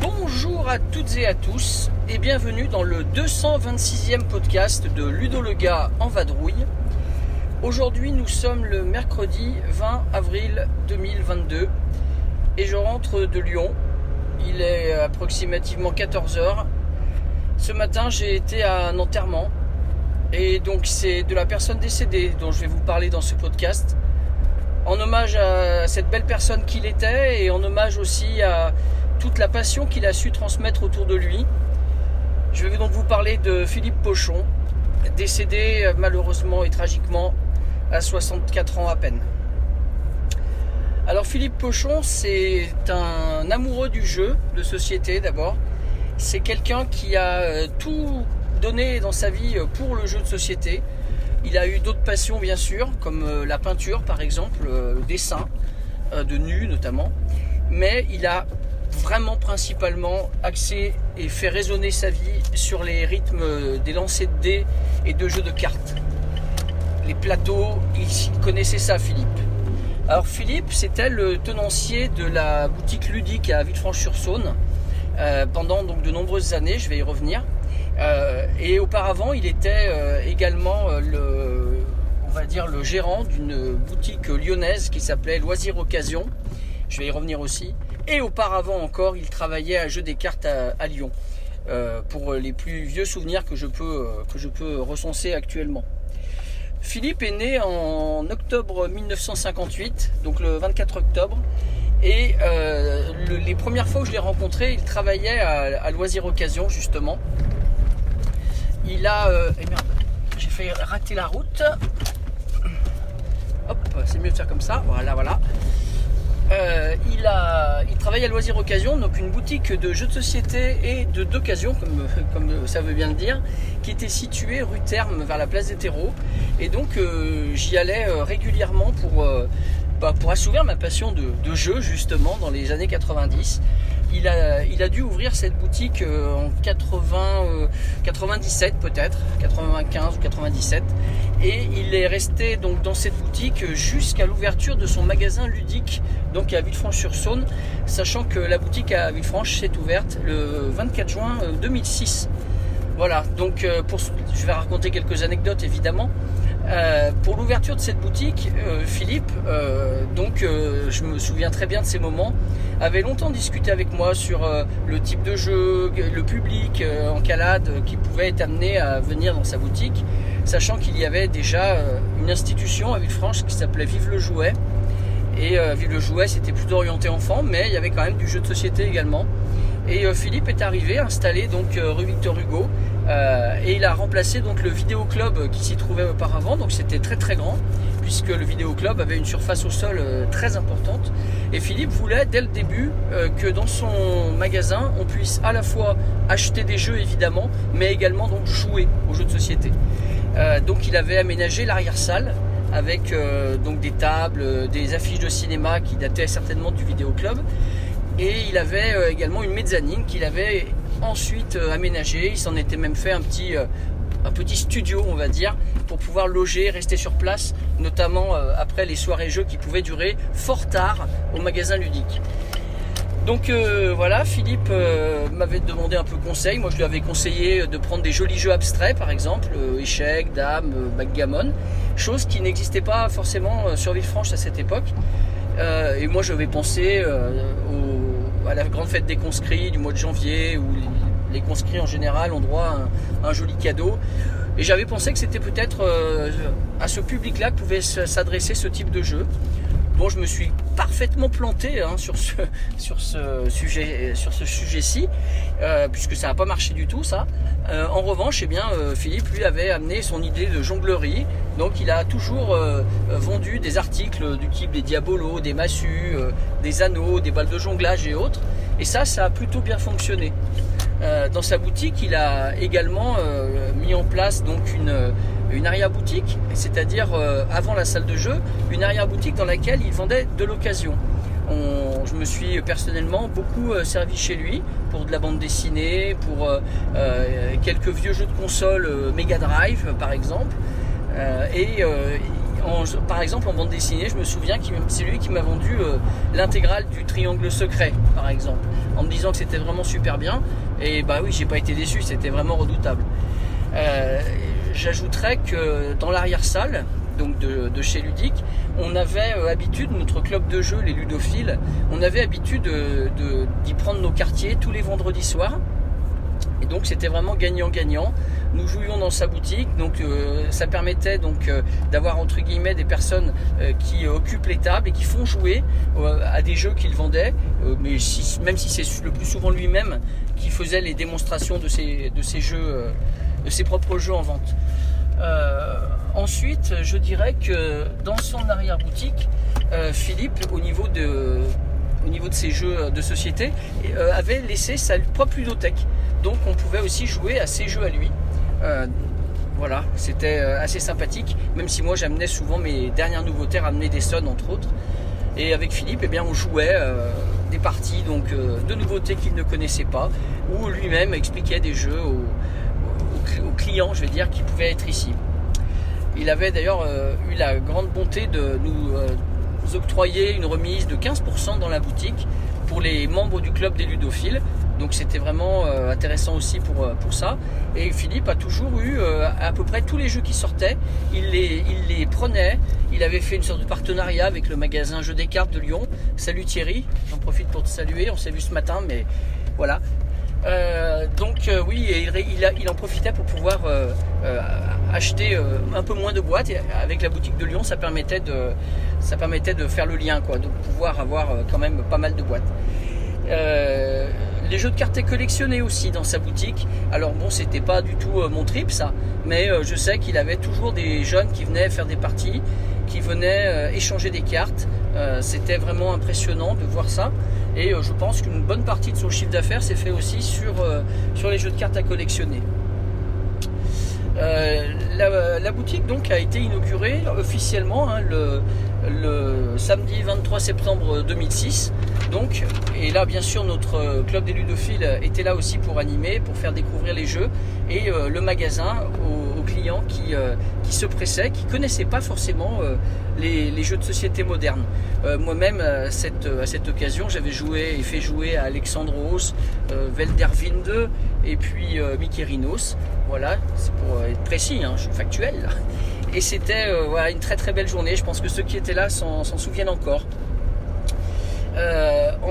Bonjour à toutes et à tous et bienvenue dans le 226e podcast de Ludo le en vadrouille. Aujourd'hui nous sommes le mercredi 20 avril 2022 et je rentre de Lyon. Il est approximativement 14h. Ce matin j'ai été à un enterrement et donc c'est de la personne décédée dont je vais vous parler dans ce podcast. En hommage à cette belle personne qu'il était et en hommage aussi à toute la passion qu'il a su transmettre autour de lui. Je vais donc vous parler de Philippe Pochon, décédé malheureusement et tragiquement à 64 ans à peine. Alors Philippe Pochon, c'est un amoureux du jeu de société d'abord. C'est quelqu'un qui a euh, tout donné dans sa vie euh, pour le jeu de société. Il a eu d'autres passions bien sûr, comme euh, la peinture par exemple, le dessin, de nus notamment. Mais il a vraiment principalement axé et fait résonner sa vie sur les rythmes des lancers de dés et de jeux de cartes. Les plateaux, il connaissait ça Philippe. Alors Philippe, c'était le tenancier de la boutique ludique à Villefranche-sur-Saône euh, pendant donc de nombreuses années, je vais y revenir. Euh, et auparavant, il était euh, également le, on va dire, le gérant d'une boutique lyonnaise qui s'appelait Loisir Occasion. Je vais y revenir aussi. Et auparavant encore, il travaillait à jeu des cartes à, Lyon. pour les plus vieux souvenirs que je peux, que je peux recenser actuellement. Philippe est né en octobre 1958, donc le 24 octobre. Et euh, les premières fois où je l'ai rencontré, il travaillait à, Loisir Occasion, justement. Il a. Euh, eh j'ai fait rater la route. Hop, c'est mieux de faire comme ça. Voilà, voilà. Euh, il, travaille à Loisir Occasion, donc une boutique de jeux de société et de d'occasion, comme, ça veut bien le dire, qui était située rue Terme vers la place des terreaux. Et donc euh, j'y allais euh, régulièrement pour, bah, pour assouvir ma passion de, jeu justement dans les années 90 il a, dû ouvrir cette boutique en 80, 97 euh, peut-être, 95 ou 97. Et il est resté donc dans cette boutique jusqu'à l'ouverture de son magasin ludique, donc à Villefranche-sur-Saône, sachant que la boutique à Villefranche s'est ouverte le 24 juin 2006. Euh, voilà, donc pour, je vais raconter quelques anecdotes évidemment. Euh, pour l'ouverture de cette boutique, euh, Philippe, euh, donc je me souviens très bien de ces moments, avait longtemps discuté avec moi sur le type de jeu, le public en calade qui pouvait être amené à venir dans sa boutique, sachant qu'il y avait déjà une institution à Villefranche qui s'appelait Vive le Jouet. Et Vive le Jouet, c'était plutôt orienté enfant, mais il y avait quand même du jeu de société également. Et Philippe est arrivé, installé donc rue Victor Hugo, euh, et il a remplacé donc le vidéo club qui s'y trouvait auparavant, donc c'était très très grand puisque le vidéo club avait une surface au sol euh, très importante. Et Philippe voulait dès le début euh, que dans son magasin on puisse à la fois acheter des jeux évidemment, mais également donc jouer aux jeux de société. donc il avait aménagé l'arrière-salle avec donc des tables, des affiches de cinéma qui dataient certainement du vidéo club. Et il avait également une mezzanine qu'il avait ensuite euh, aménagé. Il s'en était même fait un petit, euh, un petit studio, on va dire, pour pouvoir loger, rester sur place, notamment euh, après les soirées jeux qui pouvaient durer fort tard au magasin ludique. Donc voilà, Philippe m'avait demandé un peu conseil. Moi, je lui avais conseillé de prendre des jolis jeux abstraits, par exemple, échecs, dames, backgammon, chose qui n'existait pas forcément sur Villefranche à cette époque. et moi, je vais penser à la grande fête des conscrits du mois de janvier, où les conscrits en général ont droit à un, joli cadeau. Et j'avais pensé que c'était peut-être euh, à ce public-là que pouvait s'adresser ce type de jeu. Bon, je me suis parfaitement planté hein, sur ce, sur ce sujet, sur ce sujet-ci, euh, puisque ça n'a pas marché du tout, ça. Euh, en revanche, eh bien, Philippe lui avait amené son idée de jonglerie, donc il a toujours vendu des articles du type des diabolos, des massues, des anneaux, des balles de jonglage et autres. Et ça, ça a plutôt bien fonctionné. Euh, dans sa boutique, il a également euh, mis en place donc une, une arrière-boutique, c'est-à-dire euh, avant la salle de jeu, une arrière-boutique dans laquelle il vendait de l'occasion. On- je me suis personnellement beaucoup euh, servi chez lui pour de la bande dessinée, pour euh, quelques vieux jeux de console Mega Drive par exemple. Et par exemple en bande dessinée, je me souviens que c'est lui qui m'a vendu l'intégrale du Triangle Secret par exemple, en me disant que c'était vraiment super bien. Et bah oui, j'ai pas été déçu, c'était vraiment redoutable. Euh, J'ajouterais que dans l'arrière-salle, donc de, chez Ludique, on avait euh, habitude, notre club de jeu, les ludophiles, on avait habitude de- de- d'y prendre nos quartiers tous les vendredis soirs. Et donc c'était vraiment gagnant-gagnant. Nous jouions dans sa boutique, donc euh, ça permettait donc euh, d'avoir entre guillemets des personnes euh, qui occupent les tables et qui font jouer euh, à des jeux qu'il vendait, euh, mais même si c'est le plus souvent lui-même qui faisait les démonstrations de de ses jeux, euh, de ses propres jeux en vente. Euh, ensuite, je dirais que dans son arrière-boutique, euh, Philippe, au niveau de, au niveau de ses jeux de société, euh, avait laissé sa propre ludothèque. Donc on pouvait aussi jouer à ses jeux à lui. Voilà, c'était assez sympathique, même si moi j'amenais souvent mes dernières nouveautés, ramener des sons entre autres. Et avec Philippe, eh bien, on jouait des parties donc, de nouveautés qu'il ne connaissait pas, où lui-même expliquait des jeux aux, aux cl- aux clients, je vais dire, qui pouvaient être ici. Il avait d'ailleurs euh, eu la grande bonté de nous euh, octroyer une remise de 15% dans la boutique pour les membres du club des ludophiles. Donc c'était vraiment euh, intéressant aussi pour, ça. Et Philippe a toujours eu à peu près tous les jeux qui sortaient, il les, il les prenait. Il avait fait une sorte de partenariat avec le magasin Jeux des cartes de Lyon. Salut Thierry, j'en profite pour te saluer, on s'est vu ce matin, mais voilà. Euh, donc euh, oui, et il, en profitait pour pouvoir euh, acheter un peu moins de boîtes. Et avec la boutique de Lyon, ça permettait de, ça permettait de faire le lien, quoi, de pouvoir avoir quand même pas mal de boîtes. Les jeux de cartes étaient collectionnés aussi dans sa boutique. Alors bon, c'était pas du tout mon trip ça, mais je sais qu'il avait toujours des jeunes qui venaient faire des parties, qui venaient échanger des cartes. Euh, c'était vraiment impressionnant de voir ça. Et euh, je pense qu'une bonne partie de son chiffre d'affaires s'est fait aussi sur, euh, les jeux de cartes à collectionner. La, boutique donc a été inaugurée officiellement hein, le, samedi 23 septembre 2006. Donc, et là bien sûr notre club des ludophiles était là aussi pour animer, pour faire découvrir les jeux et le magasin clients qui, euh, qui se pressaient, qui connaissaient pas forcément euh, les, jeux de société modernes. Euh, Moi-même à cette, à cette occasion j'avais joué et fait jouer à Alexandros, euh, Veldervin 2 et puis Mikerinos. Voilà, c'est pour être précis, hein, je suis factuel. Et c'était une très très belle journée. Je pense que ceux qui étaient là s'en souviennent encore.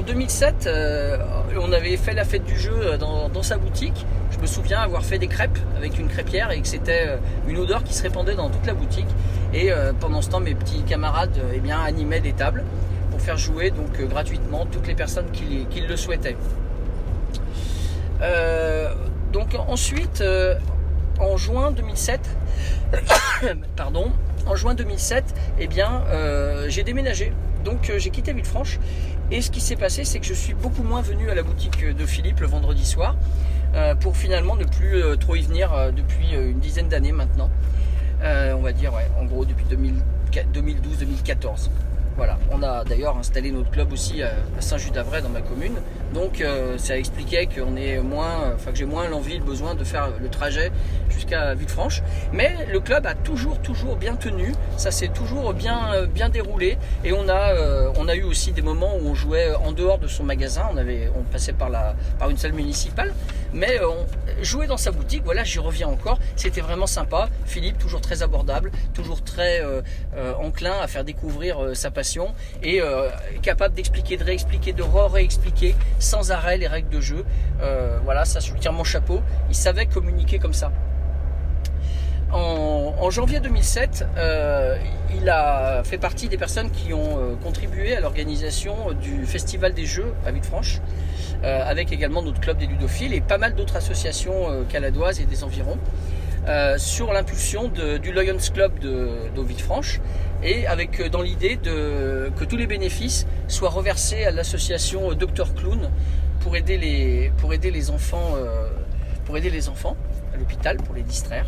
En 2007, euh, on avait fait la fête du jeu dans sa boutique. Je me souviens avoir fait des crêpes avec une crêpière et que c'était euh, une odeur qui se répandait dans toute la boutique. Et euh, pendant ce temps, mes petits camarades euh, eh bien, animaient des tables pour faire jouer donc gratuitement toutes les personnes qui, le souhaitaient. Donc ensuite, en juin 2007, pardon, en juin 2007, eh bien, j'ai déménagé. Donc j'ai quitté Villefranche. Et ce qui s'est passé, c'est que je suis beaucoup moins venu à la boutique de Philippe le vendredi soir, pour finalement ne plus euh, trop y venir euh, depuis euh, une dizaine d'années maintenant. Euh, on va dire, ouais, en gros depuis 2012-2014. Voilà, on a d'ailleurs installé notre club aussi à à Saint-Just-d'Avray dans ma commune. Donc euh, ça expliquait qu'on est moins, que j'ai moins l'envie, le besoin de faire le trajet jusqu'à Villefranche. Mais le club a toujours, toujours bien tenu. Ça s'est toujours bien, euh, bien déroulé. Et on a, euh, on a eu aussi des moments où on jouait en dehors de son magasin. On avait, on passait par la, par une salle municipale. Mais euh, on jouait dans sa boutique. Voilà, j'y reviens encore. C'était vraiment sympa. Philippe, toujours très abordable, toujours très enclin à faire découvrir sa passion et capable d'expliquer, de réexpliquer, de re-réexpliquer sans arrêt les règles de jeu. Euh, voilà, ça je mon chapeau. Il savait communiquer comme ça. En, janvier 2007, euh, il a fait partie des personnes qui ont euh, contribué à l'organisation du Festival des Jeux à Villefranche, avec également notre club des ludophiles et pas mal d'autres associations caladoises et des environs, euh, sur l'impulsion du Lions Club de, de Villefranche et avec euh, dans l'idée que tous les bénéfices soient reversés à l'association Dr Clown pour aider les pour aider les enfants euh, pour aider les enfants à l'hôpital pour les distraire.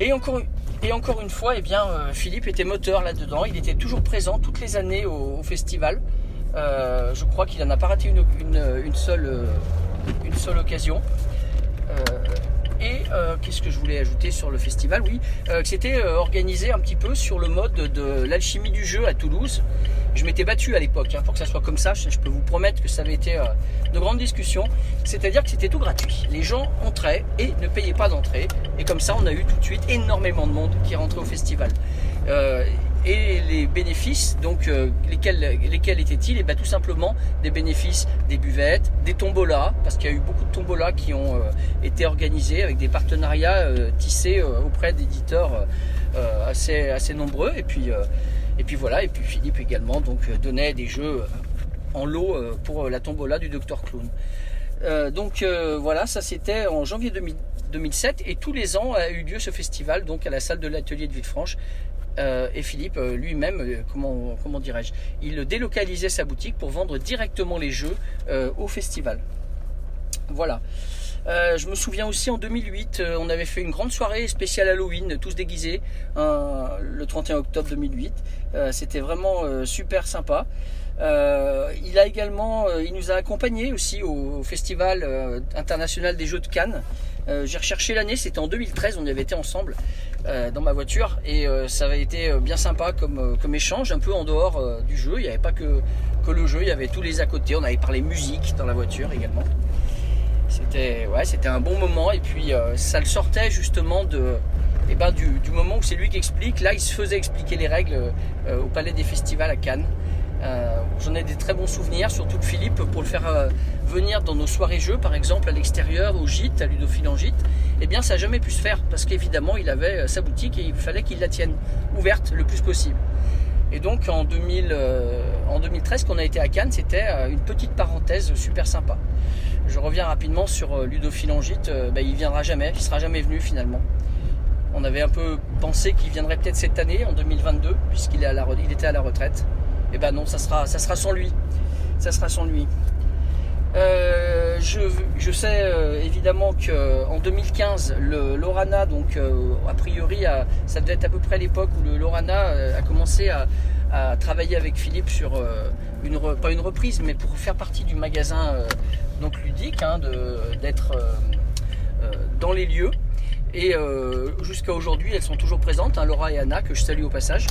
Et encore, et encore une fois, eh bien, euh, Philippe était moteur là-dedans. Il était toujours présent toutes les années au, festival. Euh, je crois qu'il n'en a pas raté une, seule, euh, une seule occasion. Euh, et euh, qu'est-ce que je voulais ajouter sur le festival? Oui, euh, que c'était euh, organisé un petit peu sur le mode de l'alchimie du jeu à Toulouse. Je m'étais battu à l'époque hein, pour que ça soit comme ça. Je, je peux vous promettre que ça avait été de grandes discussions. C'est-à-dire que c'était tout gratuit. Les gens entraient et ne payaient pas d'entrée. Et comme ça, on a eu tout de suite énormément de monde qui rentrait au festival. Et les bénéfices, donc euh, lesquels, étaient-ils? Et bien tout simplement des bénéfices des buvettes, des tombolas, parce qu'il y a eu beaucoup de tombolas qui ont euh, été organisés avec des partenariats euh, tissés auprès d'éditeurs assez, nombreux. Et puis, voilà, et puis Philippe également donc donnait des jeux en lot pour la tombola du Dr Clown. Donc voilà, ça c'était en janvier 2000 2007 et tous les ans a eu lieu ce festival donc à la salle de l'atelier de Villefranche. Euh, et Philippe euh, lui-même, euh, comment, comment dirais-je, il délocalisait sa boutique pour vendre directement les jeux au festival. Voilà. Je me souviens aussi en 2008, euh, on avait fait une grande soirée spéciale Halloween, tous déguisés, le 31 octobre 2008. Euh, C'était vraiment super sympa. Il a également, il nous a accompagnés aussi au, au Festival international des Jeux de Cannes. J'ai recherché l'année, c'était en 2013, on y avait été ensemble dans ma voiture et euh, ça avait été euh, bien sympa comme, euh, échange, un peu en dehors euh, du jeu. Il n'y avait pas que, le jeu, il y avait tous les à côté. On avait parlé musique dans la voiture également. C'était ouais, c'était un bon moment et puis euh, ça le sortait justement de eh ben, du, moment où c'est lui qui explique. Là, il se faisait expliquer les règles euh, au Palais des Festivals à Cannes. Euh, J'en ai des très bons souvenirs, surtout de Philippe pour le faire euh, venir dans nos soirées jeux, par exemple à l'extérieur, au gîte, à Ludophile en gîte. Eh bien, ça n'a jamais pu se faire parce qu'évidemment, il avait euh, sa boutique et il fallait qu'il la tienne ouverte le plus possible. Et donc en, 2000, euh, en 2013, quand on a été à Cannes, c'était une petite parenthèse super sympa. Je reviens rapidement sur euh, Ludophile en gîte. Euh, bah, il viendra jamais, il sera jamais venu finalement. On avait un peu pensé qu'il viendrait peut-être cette année, en 2022, puisqu'il était à la retraite. Et ben non, ça sera, ça sera sans lui. Ça sera sans lui. Euh, je, sais euh, évidemment que en 2015, le Lorana, donc euh, a priori, ça devait être à peu près l'époque où le Lorana euh, a commencé à, travailler avec Philippe sur euh, une pas une reprise, mais pour faire partie du magasin euh, donc ludique, hein, d'être euh, euh, dans les lieux. Et euh, jusqu'à aujourd'hui, elles sont toujours présentes, hein, Laura et Anna, que je salue au passage.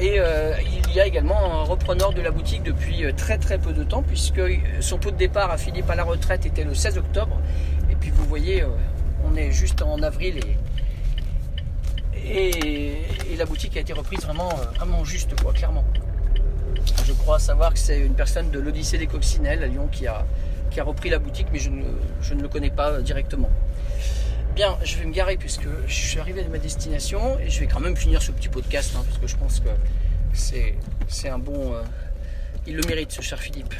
Et euh, il y a également un repreneur de la boutique depuis euh, très très peu de temps, puisque son pot de départ à Philippe à la retraite était le 16 octobre. Et puis vous voyez, euh, on est juste en avril et, la boutique a été reprise vraiment, euh, vraiment juste, clairement. Je crois savoir que c'est une personne de l'Odyssée des Coccinelles à Lyon qui a, qui a repris la boutique, mais je ne, je ne le connais pas euh, directement. Bien, je vais me garer puisque je suis arrivé à ma destination et je vais quand même finir ce petit podcast hein, parce que je pense que c'est un bon. euh, il le mérite, ce cher Philippe.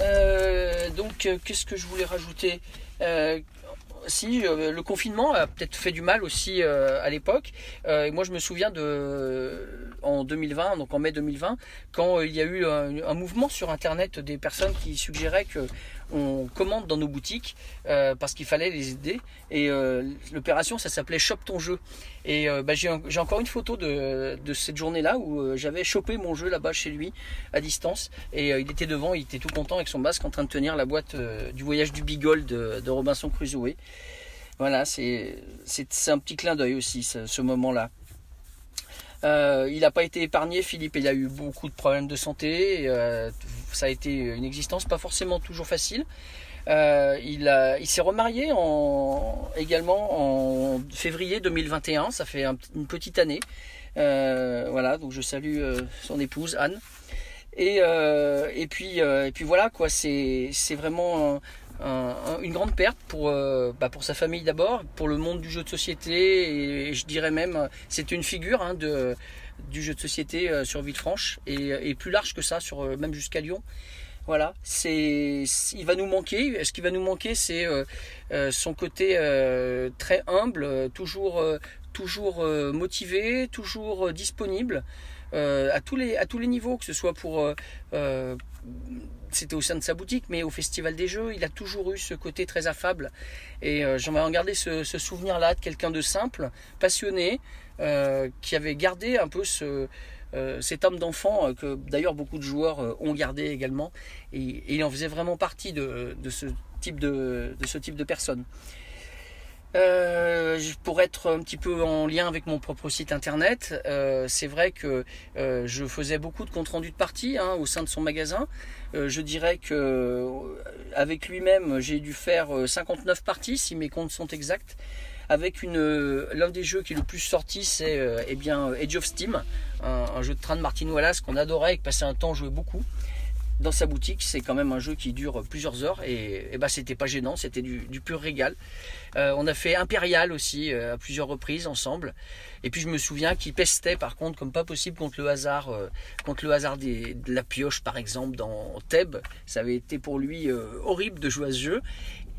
Euh, donc, euh, qu'est-ce que je voulais rajouter? Si le confinement a peut-être fait du mal aussi à l'époque. Moi, je me souviens de en 2020, donc en mai 2020, quand il y a eu un, un mouvement sur Internet des personnes qui suggéraient que on commande dans nos boutiques euh, parce qu'il fallait les aider. Et euh, l'opération, ça s'appelait Shop ton jeu. Et euh, bah, j'ai encore une photo de, cette journée-là où j'avais chopé mon jeu là-bas chez lui à distance. Et il était devant, il était tout content avec son masque en train de tenir la boîte du voyage du Beagle de, Robinson Crusoe. Voilà, c'est un petit clin d'œil aussi, ce moment-là. Euh, il n'a pas été épargné, Philippe. Il a eu beaucoup de problèmes de santé. euh, ça a été une existence pas forcément toujours facile. Euh, il s'est remarié en, également en février 2021. Ça fait un- une petite année. Voilà, donc je salue son épouse Anne. Et, puis et puis voilà quoi. C'est vraiment un- un- un- une grande perte pour euh, bah, pour sa famille d'abord, pour le monde du jeu de société et, je dirais même euh, c'est une figure hein, de du jeu de société euh, sur Villefranche et, et plus large que ça sur même jusqu'à Lyon. Voilà, c'est il va nous manquer. Ce qui va nous manquer, c'est son côté très humble, toujours toujours motivé, toujours disponible à, tous les, à tous les niveaux, que ce soit pour c'était au sein de sa boutique, mais au Festival des Jeux, il a toujours eu ce côté très affable. Et euh, j'aimerais en garder ce, souvenir-là de quelqu'un de simple, passionné, euh, qui avait gardé un peu euh, cet âme d'enfant que d'ailleurs beaucoup de joueurs ont gardé également. Et, il en faisait vraiment partie de, ce, type de, de ce type de personne. Euh, pour être un petit peu en lien avec mon propre site internet, euh, c'est vrai que euh, je faisais beaucoup de comptes rendus de parties hein, au sein de son magasin. je dirais que avec lui-même, j'ai dû faire 59 parties si mes comptes sont exacts. Avec une l'un des jeux qui est le plus sorti, c'est eh bien Age of Steam, un, jeu de train de Martin Wallace qu'on adorait et que passait un temps jouer beaucoup dans sa boutique. C'est quand même un jeu qui dure plusieurs heures et, bah, c'était pas gênant, c'était du, pur régal. Euh, on a fait Impérial aussi euh, à plusieurs reprises ensemble. Et puis je me souviens qu'il pestait par contre comme pas possible contre le hasard, euh, contre le hasard de la pioche par exemple dans Thèbes. Ça avait été pour lui horrible de jouer à ce jeu.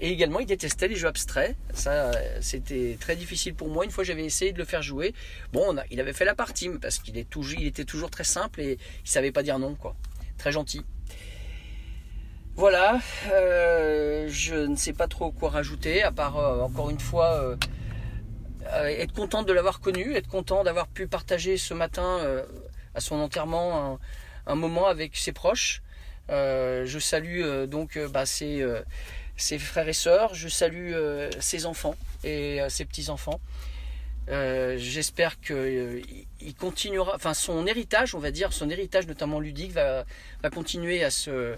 Et également, il détestait les jeux abstraits. Ça, c'était très difficile pour moi. Une fois, j'avais essayé de le faire jouer. Bon, il avait fait la partie, parce qu'il il était toujours très simple et il savait pas dire non, quoi. Très gentil. Voilà, euh, je ne sais pas trop quoi rajouter, à part euh, encore une fois euh, être content de l'avoir connu, être content d'avoir pu partager ce matin à son enterrement un, moment avec ses proches. je salue donc bah, ses, frères et sœurs, je salue ses enfants et ses petits-enfants. J'espère qu'il continuera, enfin son héritage, on va dire, son héritage notamment ludique va continuer à se,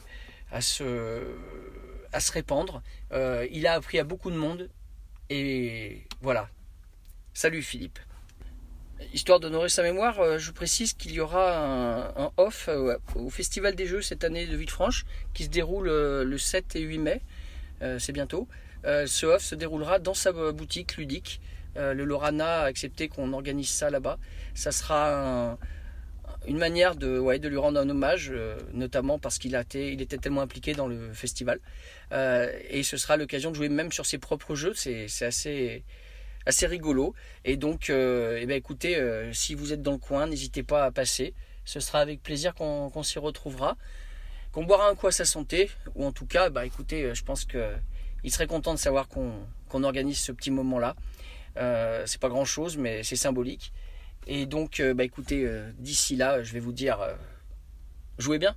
à se, à se répandre. Euh, il a appris à beaucoup de monde. Et voilà. Salut Philippe. Histoire d'honorer sa mémoire, euh, je précise qu'il y aura un, off euh, au Festival des Jeux cette année de Villefranche qui se déroule le 7 et 8 mai. C'est bientôt. ce off se déroulera dans sa boutique ludique. le Lorana a accepté qu'on organise ça là-bas. Ça sera un, une manière de, lui rendre un hommage, euh, notamment parce qu'il il était tellement impliqué dans le festival. Euh, et ce sera l'occasion de jouer même sur ses propres jeux, c'est assez, rigolo. Et donc, euh, eh ben, écoutez, si vous êtes dans le coin, n'hésitez pas à passer. Ce sera avec plaisir qu'on s'y retrouvera, qu'on boira un coup à sa santé, ou en tout cas, bah, écoutez, je pense qu'il serait content de savoir qu'on organise ce petit moment-là. c'est pas grand-chose, mais c'est symbolique. Et donc, euh, bah écoutez, euh, d'ici là, je vais vous dire, euh, jouez bien.